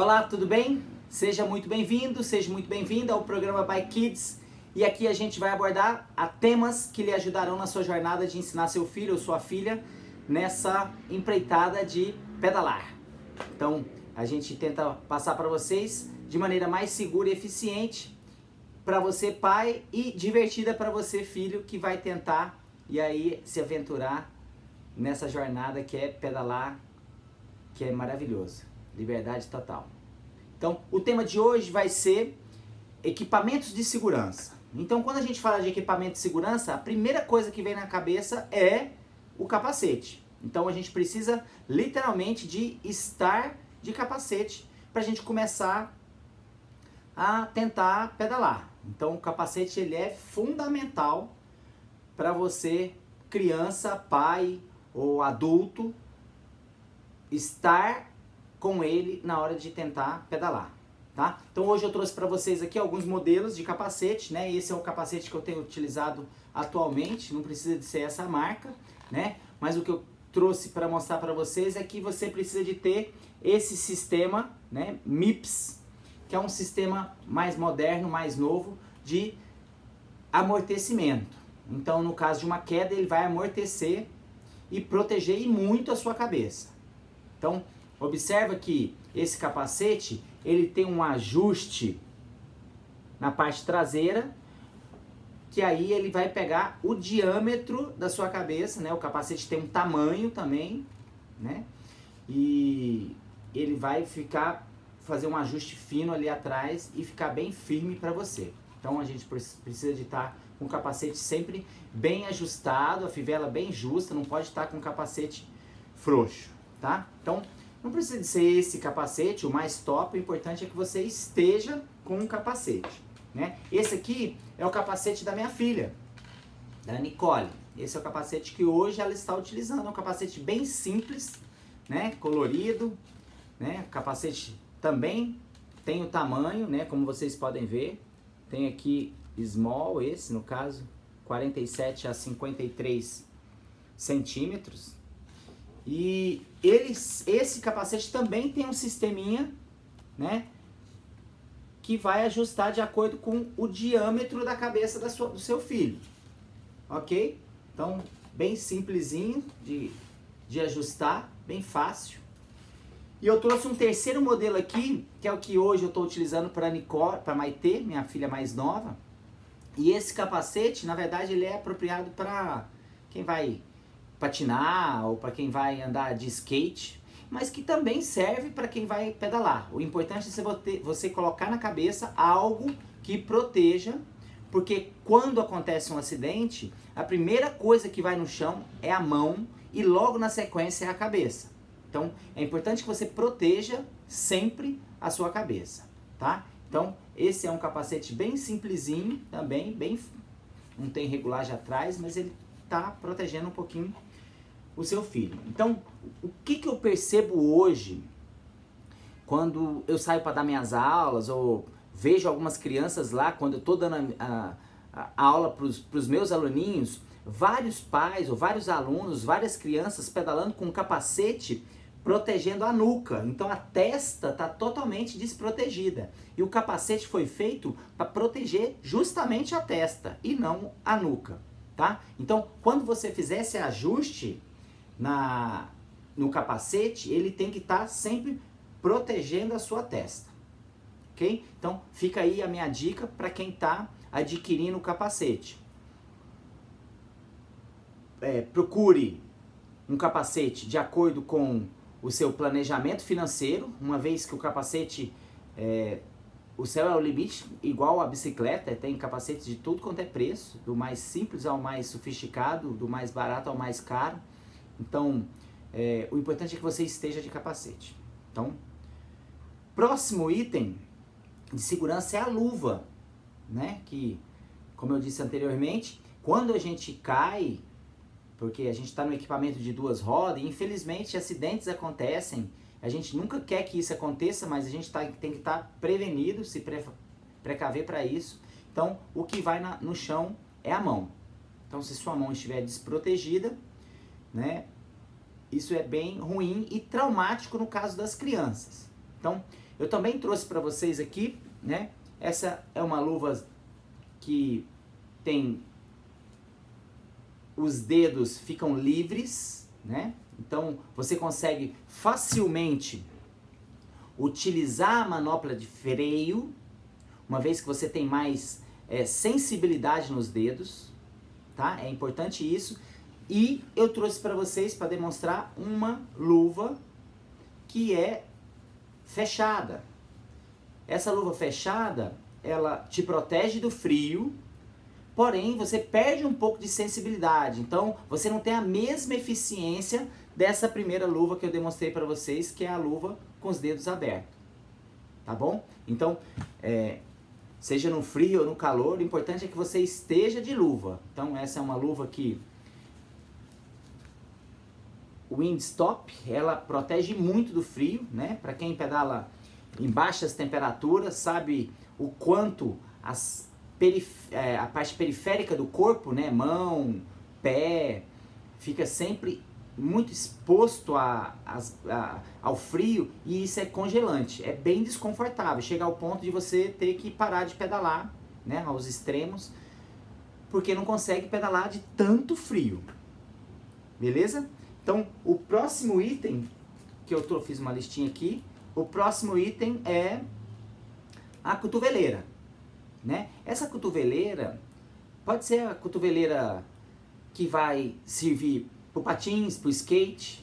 Olá, tudo bem? Seja muito bem-vindo, seja muito bem-vinda ao programa By Kids. E aqui a gente vai abordar a temas que lhe ajudarão na sua jornada de ensinar seu filho ou sua filha nessa empreitada de pedalar. Então, a gente tenta passar para vocês de maneira mais segura e eficiente para você pai e divertida para você filho que vai tentar e aí se aventurar nessa jornada que é pedalar, que é maravilhoso. Liberdade total. Então, o tema de hoje vai ser equipamentos de segurança. Então, quando a gente fala de equipamento de segurança, a primeira coisa que vem na cabeça é o capacete. Então, a gente precisa literalmente de estar de capacete para a gente começar a tentar pedalar. Então, o capacete ele é fundamental para você, criança, pai ou adulto, estar com ele na hora de tentar pedalar, tá? Então hoje eu trouxe para vocês aqui alguns modelos de capacete, né? Esse é o capacete que eu tenho utilizado atualmente, não precisa de ser essa marca, né? Mas o que eu trouxe para mostrar para vocês é que você precisa de ter esse sistema, né, MIPS, que é um sistema mais moderno, mais novo de amortecimento. Então, no caso de uma queda, ele vai amortecer e proteger e muito a sua cabeça. Então, observa que esse capacete, ele tem um ajuste na parte traseira, que aí ele vai pegar o diâmetro da sua cabeça, né? O capacete tem um tamanho também, né? E ele vai ficar fazer um ajuste fino ali atrás e ficar bem firme para você. Então a gente precisa de estar com o capacete sempre bem ajustado, a fivela bem justa, não pode estar com o capacete frouxo, tá? Então não precisa ser esse capacete o mais top, o importante é que você esteja com um capacete, né? Esse aqui é o capacete da minha filha, da Nicole. Esse é o capacete que hoje ela está utilizando, é um capacete bem simples, né? Colorido, né? Capacete também tem o tamanho, né? Como vocês podem ver, tem aqui small, esse no caso, 47 a 53 centímetros. E eles, esse capacete também tem um sisteminha, né? Que vai ajustar de acordo com o diâmetro da cabeça da sua, do seu filho. Ok? Então, bem simplesinho de, de ajustar, bem fácil. E eu trouxe um terceiro modelo aqui, que é o que hoje eu estou utilizando para Nicole, para Maitê, minha filha mais nova. E esse capacete, na verdade, ele é apropriado para quem vai patinar ou para quem vai andar de skate, mas que também serve para quem vai pedalar. O importante é você colocar na cabeça algo que proteja, porque quando acontece um acidente, a primeira coisa que vai no chão é a mão e logo na sequência é a cabeça. Então, é importante que você proteja sempre a sua cabeça, tá? Então, esse é um capacete bem simplesinho também, bem não tem regulagem atrás, mas ele tá protegendo um pouquinho o seu filho. Então, o que, que eu percebo hoje quando eu saio para dar minhas aulas ou vejo algumas crianças lá, quando eu estou dando a, a, a aula para os meus aluninhos, vários pais ou vários alunos, várias crianças pedalando com um capacete protegendo a nuca. Então a testa está totalmente desprotegida. E o capacete foi feito para proteger justamente a testa e não a nuca, tá? Então, quando você fizer esse ajuste na no capacete, ele tem que estar tá sempre protegendo a sua testa. OK? Então, fica aí a minha dica para quem está adquirindo o capacete. É, procure um capacete de acordo com o seu planejamento financeiro, uma vez que o capacete, é, o céu é o limite, igual a bicicleta, tem capacetes de tudo quanto é preço, do mais simples ao mais sofisticado, do mais barato ao mais caro. Então, é, o importante é que você esteja de capacete. Então, próximo item de segurança é a luva, né? Que, como eu disse anteriormente, quando a gente cai porque a gente está no equipamento de duas rodas infelizmente acidentes acontecem. A gente nunca quer que isso aconteça, mas a gente tá, tem que estar tá prevenido, se pre, precaver para isso. Então, o que vai na, no chão é a mão. Então, se sua mão estiver desprotegida, né, isso é bem ruim e traumático no caso das crianças. Então, Eu também trouxe para vocês aqui, né? Essa é uma luva que tem os dedos ficam livres, né? Então você consegue facilmente utilizar a manopla de freio, uma vez que você tem mais é, sensibilidade nos dedos, tá? É importante isso. E eu trouxe para vocês para demonstrar uma luva que é fechada. Essa luva fechada, ela te protege do frio, porém você perde um pouco de sensibilidade. Então, você não tem a mesma eficiência dessa primeira luva que eu demonstrei para vocês, que é a luva com os dedos abertos. Tá bom? Então, é, seja no frio ou no calor, o importante é que você esteja de luva. Então, essa é uma luva que Windstop, ela protege muito do frio, né? Para quem pedala em baixas temperaturas, sabe o quanto as é, a parte periférica do corpo, né? Mão, pé, fica sempre muito exposto a, a, a, ao frio e isso é congelante, é bem desconfortável, chega ao ponto de você ter que parar de pedalar, né, aos extremos, porque não consegue pedalar de tanto frio. Beleza? Então, o próximo item que eu tô, fiz uma listinha aqui, o próximo item é a cotoveleira, né? Essa cotoveleira pode ser a cotoveleira que vai servir para patins, para skate,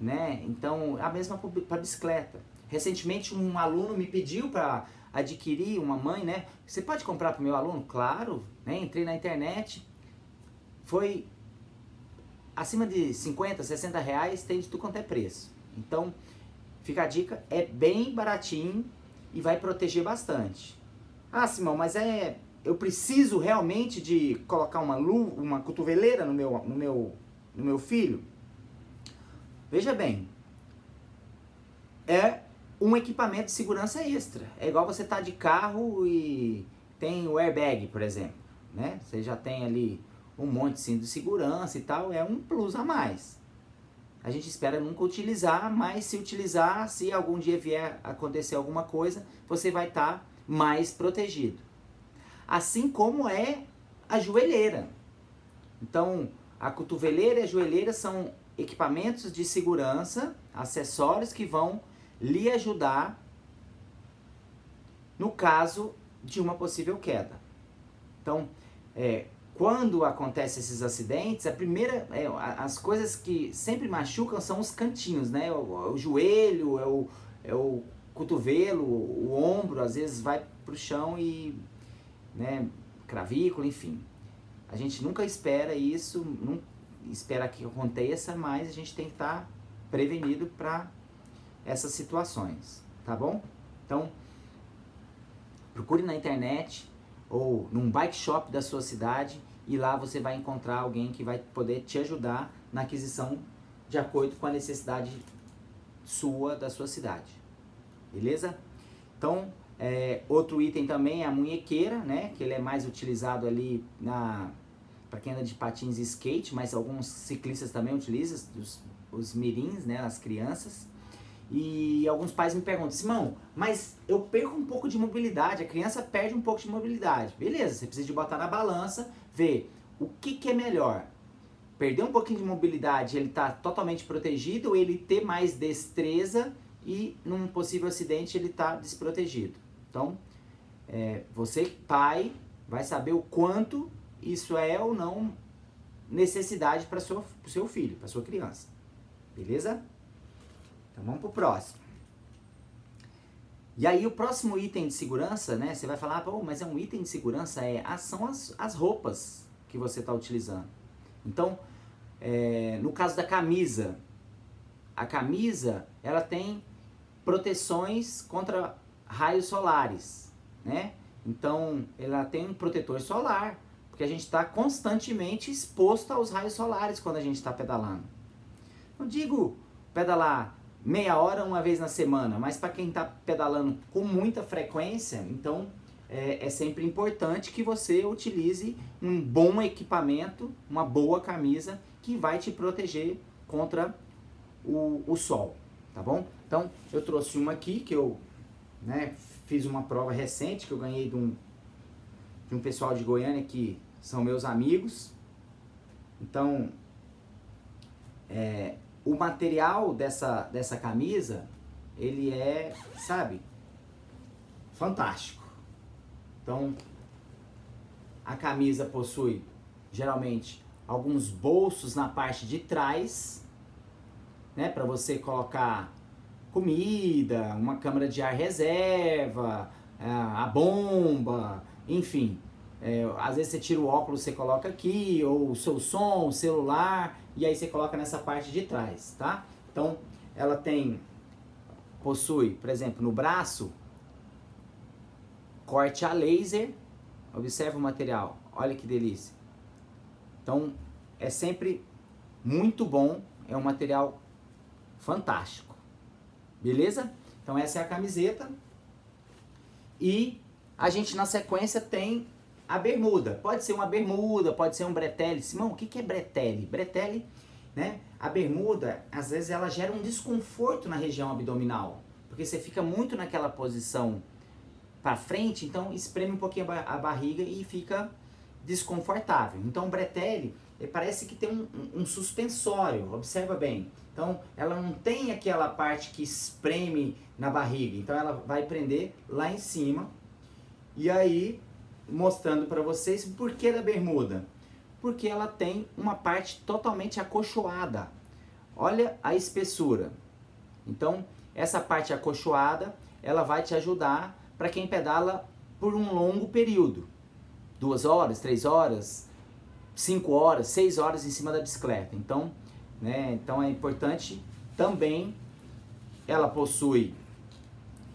né? Então, a mesma para bicicleta. Recentemente um aluno me pediu para adquirir uma mãe, né? Você pode comprar para o meu aluno? Claro, né? Entrei na internet, foi acima de 50, 60 reais tem de tudo quanto é preço. Então, fica a dica, é bem baratinho e vai proteger bastante. Ah, Simão, mas é. Eu preciso realmente de colocar uma luva, uma cotoveleira no meu, no meu, no meu filho? Veja bem, é um equipamento de segurança extra. É igual você tá de carro e tem o airbag, por exemplo, né? Você já tem ali um monte cinto de segurança e tal, é um plus a mais. A gente espera nunca utilizar, mas se utilizar, se algum dia vier acontecer alguma coisa, você vai estar tá mais protegido. Assim como é a joelheira. Então, a cotoveleira e a joelheira são equipamentos de segurança, acessórios que vão lhe ajudar no caso de uma possível queda. Então, é, quando acontecem esses acidentes, a primeira, é, as coisas que sempre machucam são os cantinhos, né? O, o joelho, é o, é o cotovelo, o ombro, às vezes vai para o chão e, né, cravícula, enfim. A gente nunca espera isso, não espera que aconteça, mas a gente tem que estar tá prevenido para essas situações, tá bom? Então, procure na internet ou num bike shop da sua cidade e lá você vai encontrar alguém que vai poder te ajudar na aquisição de acordo com a necessidade sua da sua cidade. Beleza? Então, é, outro item também é a munhequeira, né? Que ele é mais utilizado ali na para quem anda de patins e skate, mas alguns ciclistas também utilizam, os, os mirins, né? As crianças. E alguns pais me perguntam, Simão, mas eu perco um pouco de mobilidade, a criança perde um pouco de mobilidade. Beleza, você precisa de botar na balança, ver o que, que é melhor. Perder um pouquinho de mobilidade, ele está totalmente protegido, ou ele ter mais destreza e num possível acidente ele está desprotegido. Então, é, você, pai, vai saber o quanto isso é ou não necessidade para o seu filho, para sua criança. Beleza? Então vamos pro próximo. E aí o próximo item de segurança, né? Você vai falar, pô, mas é um item de segurança? É, ah, são as, as roupas que você está utilizando. Então, é, no caso da camisa, a camisa ela tem proteções contra raios solares, né? Então, ela tem um protetor solar, porque a gente está constantemente exposto aos raios solares quando a gente está pedalando. Não digo pedalar meia hora uma vez na semana, mas para quem está pedalando com muita frequência, então é, é, sempre importante que você utilize um bom equipamento, uma boa camisa que vai te proteger contra o, o sol, tá bom? Então eu trouxe uma aqui que eu né? Fiz uma prova recente que eu ganhei de um, de um pessoal de Goiânia que são meus amigos. Então, é, o material dessa, dessa camisa, ele é, sabe, fantástico. Então, a camisa possui geralmente alguns bolsos na parte de trás, né, para você colocar comida, uma câmara de ar reserva, é, a bomba, enfim. É, às vezes você tira o óculos, você coloca aqui, ou o seu som, o celular, e aí você coloca nessa parte de trás, tá? Então, ela tem, possui, por exemplo, no braço, corte a laser, observa o material, olha que delícia. Então, é sempre muito bom, é um material fantástico. Beleza? Então essa é a camiseta. E a gente na sequência tem a bermuda. Pode ser uma bermuda, pode ser um bretelle. Simão, o que, que é bretelle? Bretelle, né? A bermuda, às vezes ela gera um desconforto na região abdominal. Porque você fica muito naquela posição para frente, então espreme um pouquinho a barriga e fica desconfortável. Então, bretelle parece que tem um, um, suspensório, observa bem. Então, ela não tem aquela parte que espreme na barriga, então ela vai prender lá em cima. E aí, mostrando para vocês o porquê da bermuda. Porque ela tem uma parte totalmente acolchoada. Olha a espessura. Então, essa parte acolchoada, ela vai te ajudar para quem pedala por um longo período. Duas horas, três horas, 5 horas, 6 horas em cima da bicicleta. Então, né, então é importante também ela possui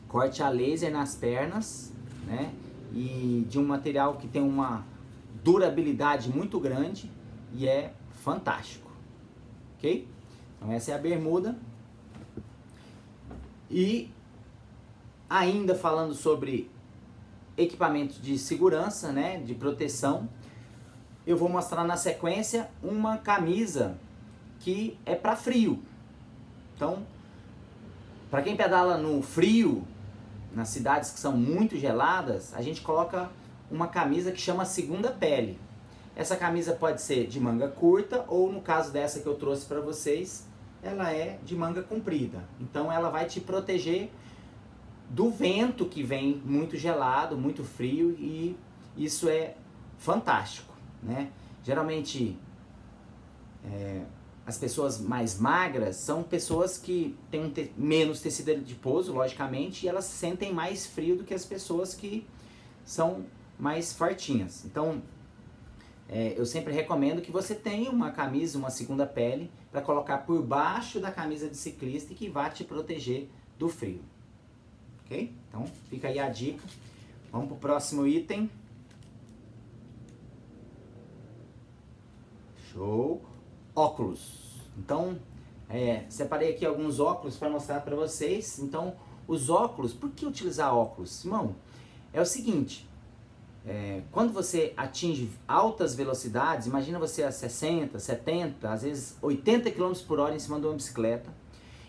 corte a laser nas pernas, né? E de um material que tem uma durabilidade muito grande e é fantástico. OK? Então essa é a bermuda. E ainda falando sobre equipamentos de segurança, né, de proteção, eu vou mostrar na sequência uma camisa que é para frio. Então, para quem pedala no frio, nas cidades que são muito geladas, a gente coloca uma camisa que chama segunda pele. Essa camisa pode ser de manga curta ou no caso dessa que eu trouxe para vocês, ela é de manga comprida. Então ela vai te proteger do vento que vem muito gelado, muito frio e isso é fantástico né? Geralmente, é, as pessoas mais magras são pessoas que têm te menos tecido adiposo, logicamente, e elas sentem mais frio do que as pessoas que são mais fortinhas. Então, é, eu sempre recomendo que você tenha uma camisa, uma segunda pele, para colocar por baixo da camisa de ciclista e que vá te proteger do frio. Ok? Então, fica aí a dica. Vamos para o próximo item. Show. Óculos. Então, é, separei aqui alguns óculos para mostrar para vocês. Então, os óculos, por que utilizar óculos? Simão, é o seguinte, é, quando você atinge altas velocidades, imagina você a 60, 70, às vezes 80 km por hora em cima de uma bicicleta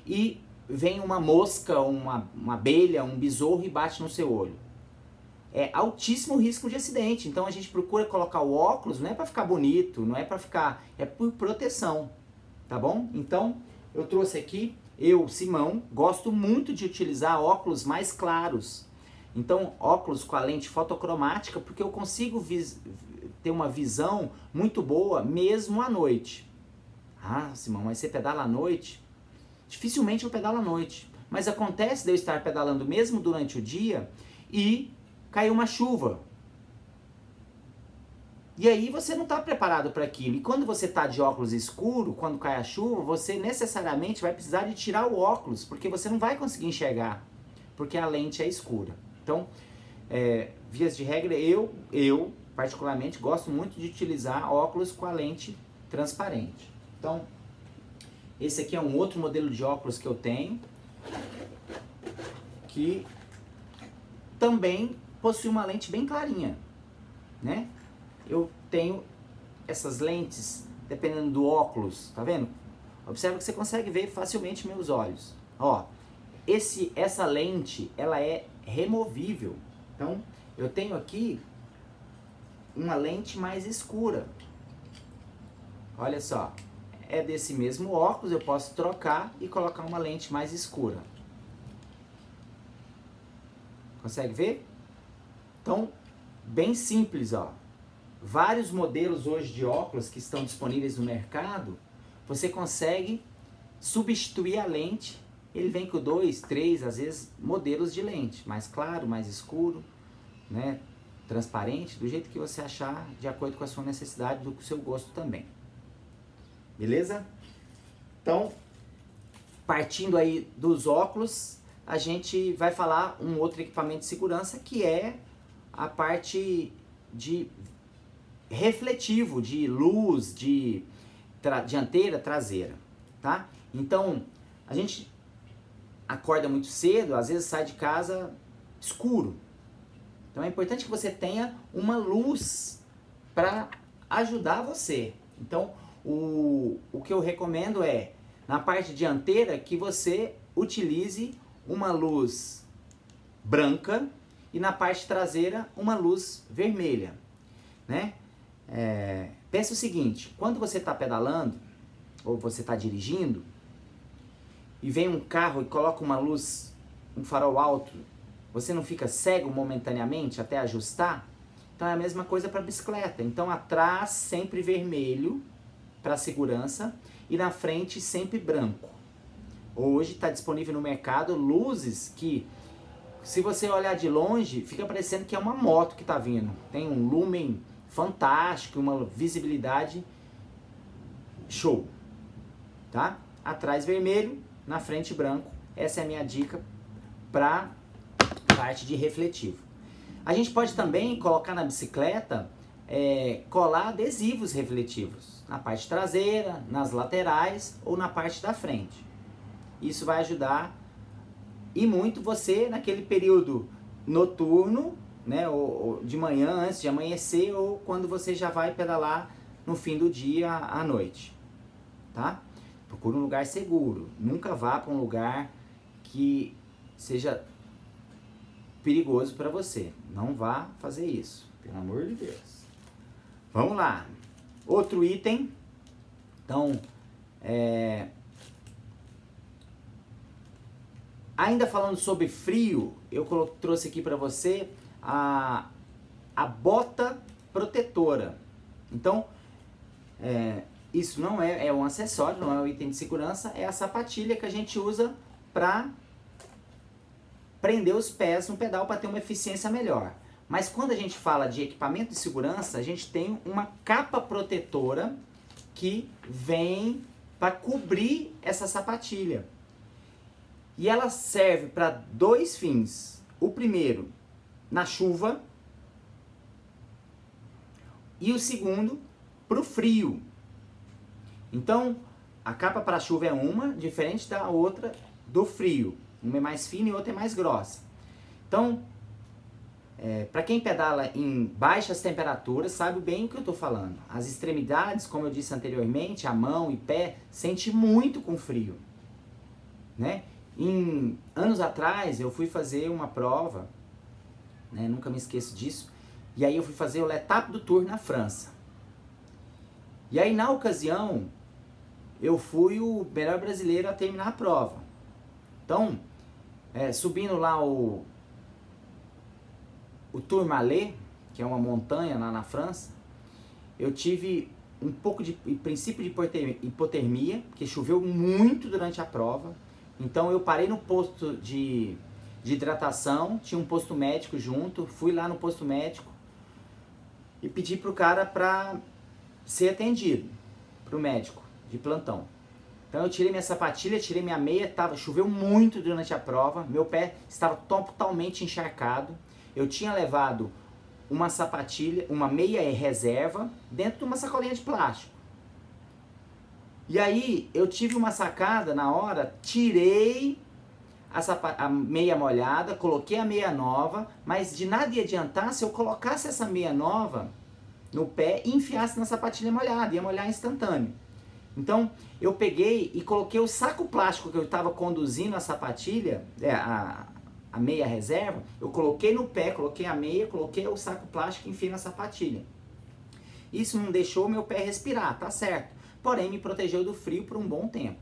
e vem uma mosca, uma, uma abelha, um besouro e bate no seu olho é altíssimo risco de acidente. Então a gente procura colocar o óculos não é para ficar bonito, não é para ficar, é por proteção, tá bom? Então eu trouxe aqui, eu, Simão, gosto muito de utilizar óculos mais claros. Então óculos com a lente fotocromática, porque eu consigo ter uma visão muito boa mesmo à noite. Ah, Simão, mas você pedala à noite? Dificilmente eu pedalo à noite. Mas acontece de eu estar pedalando mesmo durante o dia e caiu uma chuva. E aí você não está preparado para aquilo. E quando você está de óculos escuro, quando cai a chuva, você necessariamente vai precisar de tirar o óculos, porque você não vai conseguir enxergar, porque a lente é escura. Então, é, vias de regra, eu, eu particularmente gosto muito de utilizar óculos com a lente transparente. Então, esse aqui é um outro modelo de óculos que eu tenho, que também possui uma lente bem clarinha, né? Eu tenho essas lentes, dependendo do óculos, tá vendo? Observa que você consegue ver facilmente meus olhos. Ó, esse, essa lente, ela é removível. Então, eu tenho aqui uma lente mais escura. Olha só, é desse mesmo óculos, eu posso trocar e colocar uma lente mais escura. Consegue ver? Então, bem simples, ó. Vários modelos hoje de óculos que estão disponíveis no mercado, você consegue substituir a lente. Ele vem com dois, três, às vezes, modelos de lente, mais claro, mais escuro, né? transparente, do jeito que você achar, de acordo com a sua necessidade, do seu gosto também. Beleza? Então, partindo aí dos óculos, a gente vai falar um outro equipamento de segurança que é a parte de refletivo, de luz, de tra dianteira, traseira, tá? Então, a gente acorda muito cedo, às vezes sai de casa escuro. Então é importante que você tenha uma luz para ajudar você. Então, o, o que eu recomendo é, na parte dianteira, que você utilize uma luz branca e na parte traseira uma luz vermelha, né? É, pensa o seguinte, quando você está pedalando ou você está dirigindo e vem um carro e coloca uma luz, um farol alto, você não fica cego momentaneamente até ajustar? Então é a mesma coisa para bicicleta. Então atrás sempre vermelho para segurança e na frente sempre branco. Hoje está disponível no mercado luzes que, se você olhar de longe, fica parecendo que é uma moto que está vindo. Tem um lumen fantástico, uma visibilidade show, tá? Atrás vermelho, na frente branco. Essa é a minha dica para parte de refletivo. A gente pode também colocar na bicicleta, é, colar adesivos refletivos na parte traseira, nas laterais ou na parte da frente. Isso vai ajudar e muito você naquele período noturno né, ou, ou, de manhã antes de amanhecer ou quando você já vai pedalar no fim do dia à noite, tá? Procure um lugar seguro. Nunca vá para um lugar que seja perigoso para você. Não vá fazer isso, pelo amor de Deus. Vamos lá. Outro item. Então, é... ainda falando sobre frio, eu trouxe aqui para você a, a bota protetora. Então, é, isso não é, é um acessório, não é um item de segurança, é a sapatilha que a gente usa para prender os pés no pedal para ter uma eficiência melhor. Mas quando a gente fala de equipamento de segurança, a gente tem uma capa protetora que vem para cobrir essa sapatilha. E ela serve para dois fins. O primeiro, na chuva. E o segundo, para o frio. Então, a capa para chuva é uma, diferente da outra do frio. Uma é mais fina e outra é mais grossa. Então, é, para quem pedala em baixas temperaturas, sabe bem o que eu estou falando. As extremidades, como eu disse anteriormente, a mão e pé, sente muito com frio. Né? Em anos atrás, eu fui fazer uma prova né? Nunca me esqueço disso. E aí eu fui fazer o L'Etape do Tour na França. E aí na ocasião, eu fui o melhor brasileiro a terminar a prova. Então, é, subindo lá o, o Tourmalet, que é uma montanha lá na França, eu tive um pouco de princípio de hipotermia, porque choveu muito durante a prova. Então eu parei no posto de de hidratação, tinha um posto médico junto, fui lá no posto médico e pedi pro cara pra ser atendido, pro médico de plantão. Então eu tirei minha sapatilha, tirei minha meia, tava, choveu muito durante a prova, meu pé estava totalmente encharcado. Eu tinha levado uma sapatilha, uma meia reserva dentro de uma sacolinha de plástico. E aí eu tive uma sacada na hora, tirei a, a meia molhada, coloquei a meia nova, mas de nada ia adiantar se eu colocasse essa meia nova no pé e enfiasse na sapatilha molhada, ia molhar instantâneo. Então, eu peguei e coloquei o saco plástico que eu estava conduzindo a sapatilha, é, a, a meia reserva, eu coloquei no pé, coloquei a meia, coloquei o saco plástico e enfiei na sapatilha. Isso não deixou meu pé respirar, tá certo. Porém, me protegeu do frio por um bom tempo.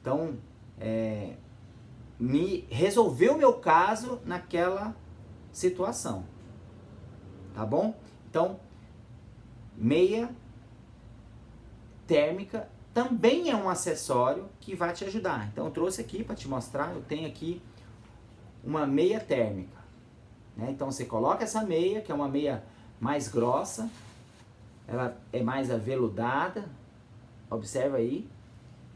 Então, é, me resolveu meu caso naquela situação. Tá bom? Então, meia térmica também é um acessório que vai te ajudar. Então, eu trouxe aqui para te mostrar. Eu tenho aqui uma meia térmica. Né? Então, você coloca essa meia, que é uma meia mais grossa, ela é mais aveludada. Observa aí.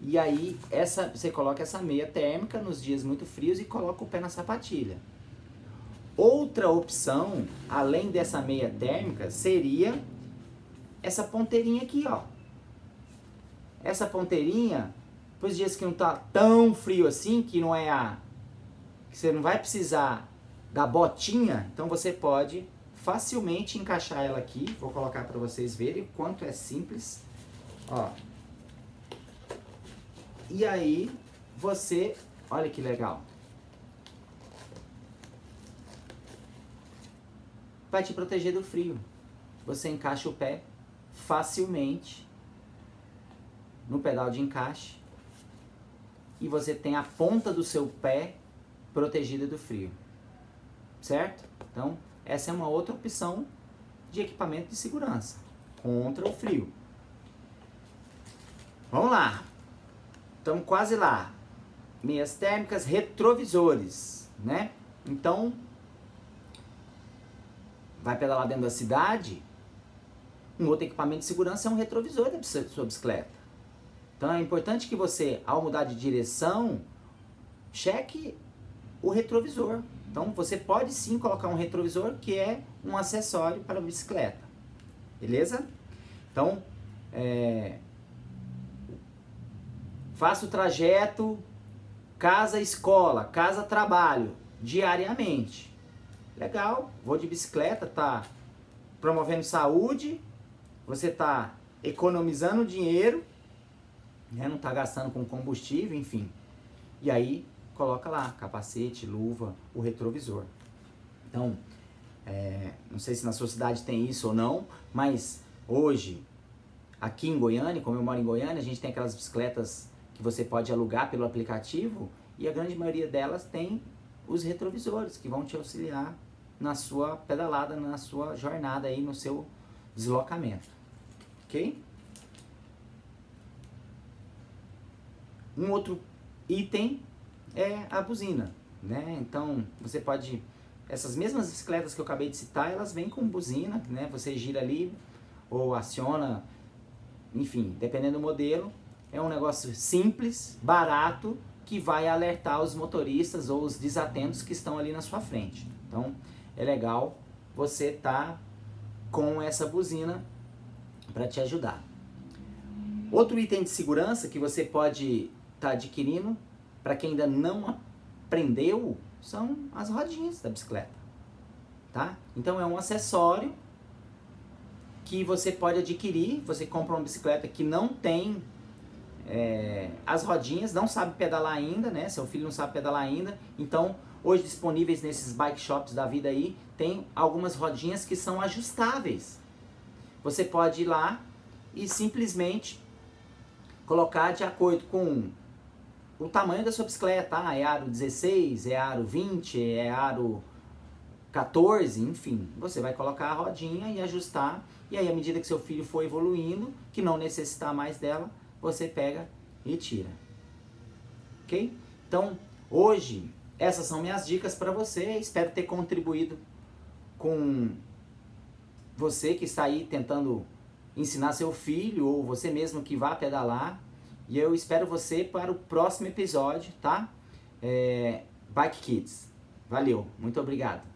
E aí, essa, você coloca essa meia térmica nos dias muito frios e coloca o pé na sapatilha. Outra opção, além dessa meia térmica, seria essa ponteirinha aqui, ó. Essa ponteirinha, para os dias que não tá tão frio assim, que não é a que você não vai precisar da botinha, então você pode facilmente encaixar ela aqui. Vou colocar para vocês verem quanto é simples. Ó, e aí você, olha que legal. Vai te proteger do frio. Você encaixa o pé facilmente no pedal de encaixe e você tem a ponta do seu pé protegida do frio. Certo? Então, essa é uma outra opção de equipamento de segurança contra o frio. Vamos lá. Estamos quase lá. Meias térmicas, retrovisores, né? Então, vai pedalar dentro da cidade, um outro equipamento de segurança é um retrovisor da sua bicicleta. Então é importante que você, ao mudar de direção, cheque o retrovisor. Então você pode sim colocar um retrovisor que é um acessório para a bicicleta. Beleza? Então, é, Faço o trajeto casa-escola, casa-trabalho, diariamente. Legal, vou de bicicleta, tá promovendo saúde, você tá economizando dinheiro, né? não tá gastando com combustível, enfim. E aí coloca lá capacete, luva, o retrovisor. Então, é, não sei se na sua cidade tem isso ou não, mas hoje, aqui em Goiânia, como eu moro em Goiânia, a gente tem aquelas bicicletas que você pode alugar pelo aplicativo e a grande maioria delas tem os retrovisores que vão te auxiliar na sua pedalada, na sua jornada aí, no seu deslocamento. Ok? Um outro item é a buzina, né? Então, você pode essas mesmas bicicletas que eu acabei de citar, elas vêm com buzina, né? Você gira ali ou aciona, enfim, dependendo do modelo, é um negócio simples, barato, que vai alertar os motoristas ou os desatentos que estão ali na sua frente. Então, é legal você estar tá com essa buzina para te ajudar. Outro item de segurança que você pode estar tá adquirindo, para quem ainda não aprendeu, são as rodinhas da bicicleta. Tá? Então é um acessório que você pode adquirir. Você compra uma bicicleta que não tem é, as rodinhas, não sabe pedalar ainda, né? Seu filho não sabe pedalar ainda. Então, hoje disponíveis nesses bike shops da vida aí, tem algumas rodinhas que são ajustáveis. Você pode ir lá e simplesmente colocar de acordo com o tamanho da sua bicicleta. Ah, é aro 16, é aro 20, é aro 14, enfim. Você vai colocar a rodinha e ajustar. E aí, à medida que seu filho for evoluindo, que não necessitar mais dela, você pega e tira. Ok? Então, hoje, essas são minhas dicas para você. Espero ter contribuído com você que está aí tentando ensinar seu filho ou você mesmo que vá pedalar. E eu espero você para o próximo episódio, tá? É, Bike Kids. Valeu, muito obrigado.